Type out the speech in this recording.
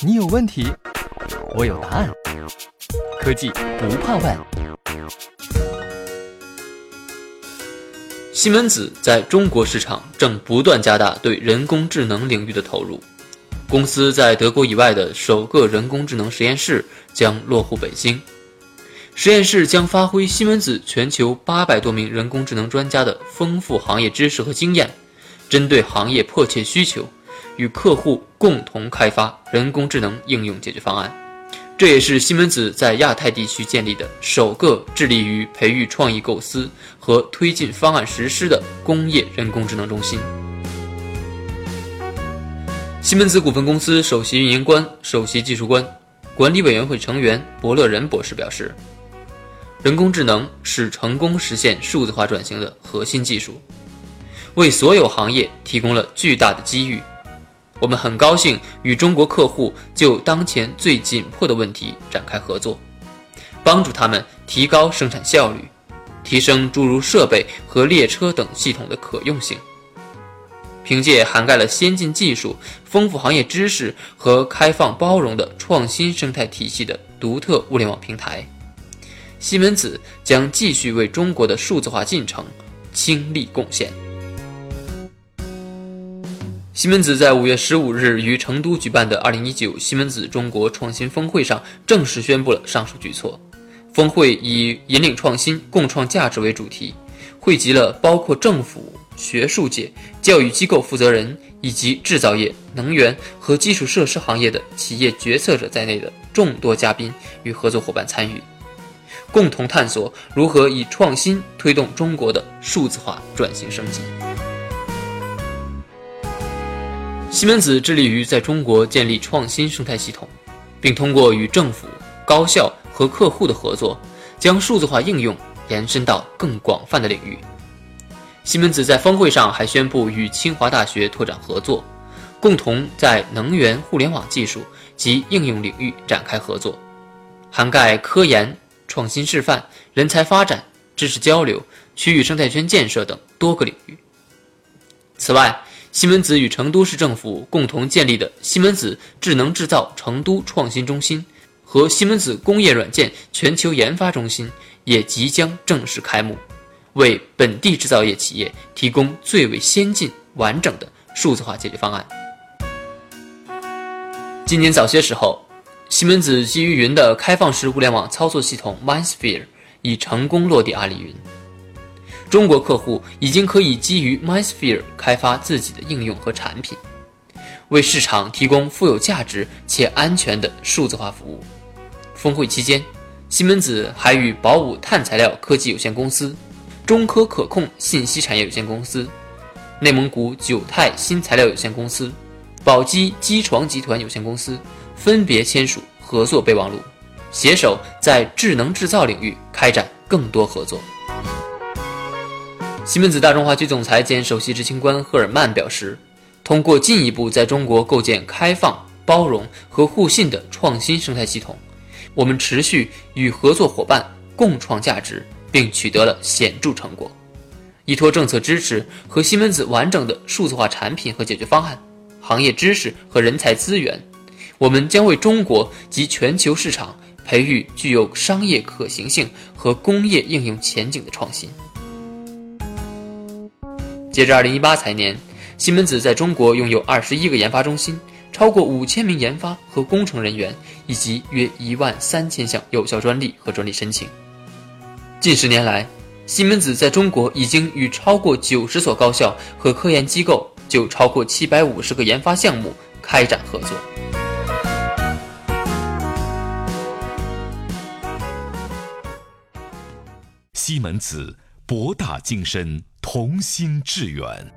你有问题，我有答案。科技不怕问。西门子在中国市场正不断加大对人工智能领域的投入。公司在德国以外的首个人工智能实验室将落户北京。实验室将发挥西门子全球八百多名人工智能专家的丰富行业知识和经验，针对行业迫切需求，与客户共同开发人工智能应用解决方案。这也是西门子在亚太地区建立的首个致力于培育创意构思和推进方案实施的工业人工智能中心。西门子股份公司首席运营官、首席技术官、管理委员会成员伯乐仁博士表示。人工智能是成功实现数字化转型的核心技术，为所有行业提供了巨大的机遇。我们很高兴与中国客户就当前最紧迫的问题展开合作，帮助他们提高生产效率，提升诸如设备和列车等系统的可用性。凭借涵盖了先进技术、丰富行业知识和开放包容的创新生态体系的独特物联网平台。西门子将继续为中国的数字化进程倾力贡献。西门子在五月十五日于成都举办的二零一九西门子中国创新峰会上正式宣布了上述举措。峰会以“引领创新，共创价值”为主题，汇集了包括政府、学术界、教育机构负责人以及制造业、能源和基础设施行业的企业决策者在内的众多嘉宾与合作伙伴参与。共同探索如何以创新推动中国的数字化转型升级。西门子致力于在中国建立创新生态系统，并通过与政府、高校和客户的合作，将数字化应用延伸到更广泛的领域。西门子在峰会上还宣布与清华大学拓展合作，共同在能源互联网技术及应用领域展开合作，涵盖科研。创新示范、人才发展、知识交流、区域生态圈建设等多个领域。此外，西门子与成都市政府共同建立的西门子智能制造成都创新中心和西门子工业软件全球研发中心也即将正式开幕，为本地制造业企业提供最为先进、完整的数字化解决方案。今年早些时候。西门子基于云的开放式物联网操作系统 MindSphere 已成功落地阿里云。中国客户已经可以基于 MySphere 开发自己的应用和产品，为市场提供富有价值且安全的数字化服务。峰会期间，西门子还与宝武碳材料科技有限公司、中科可控信息产业有限公司、内蒙古九泰新材料有限公司、宝鸡机床集团有限公司。分别签署合作备忘录，携手在智能制造领域开展更多合作。西门子大中华区总裁兼首席执行官赫尔曼表示，通过进一步在中国构建开放、包容和互信的创新生态系统，我们持续与合作伙伴共创价值，并取得了显著成果。依托政策支持和西门子完整的数字化产品和解决方案、行业知识和人才资源。我们将为中国及全球市场培育具有商业可行性和工业应用前景的创新。截至二零一八财年，西门子在中国拥有二十一个研发中心，超过五千名研发和工程人员，以及约一万三千项有效专利和专利申请。近十年来，西门子在中国已经与超过九十所高校和科研机构，就超过七百五十个研发项目开展合作。西门子博大精深，同心致远。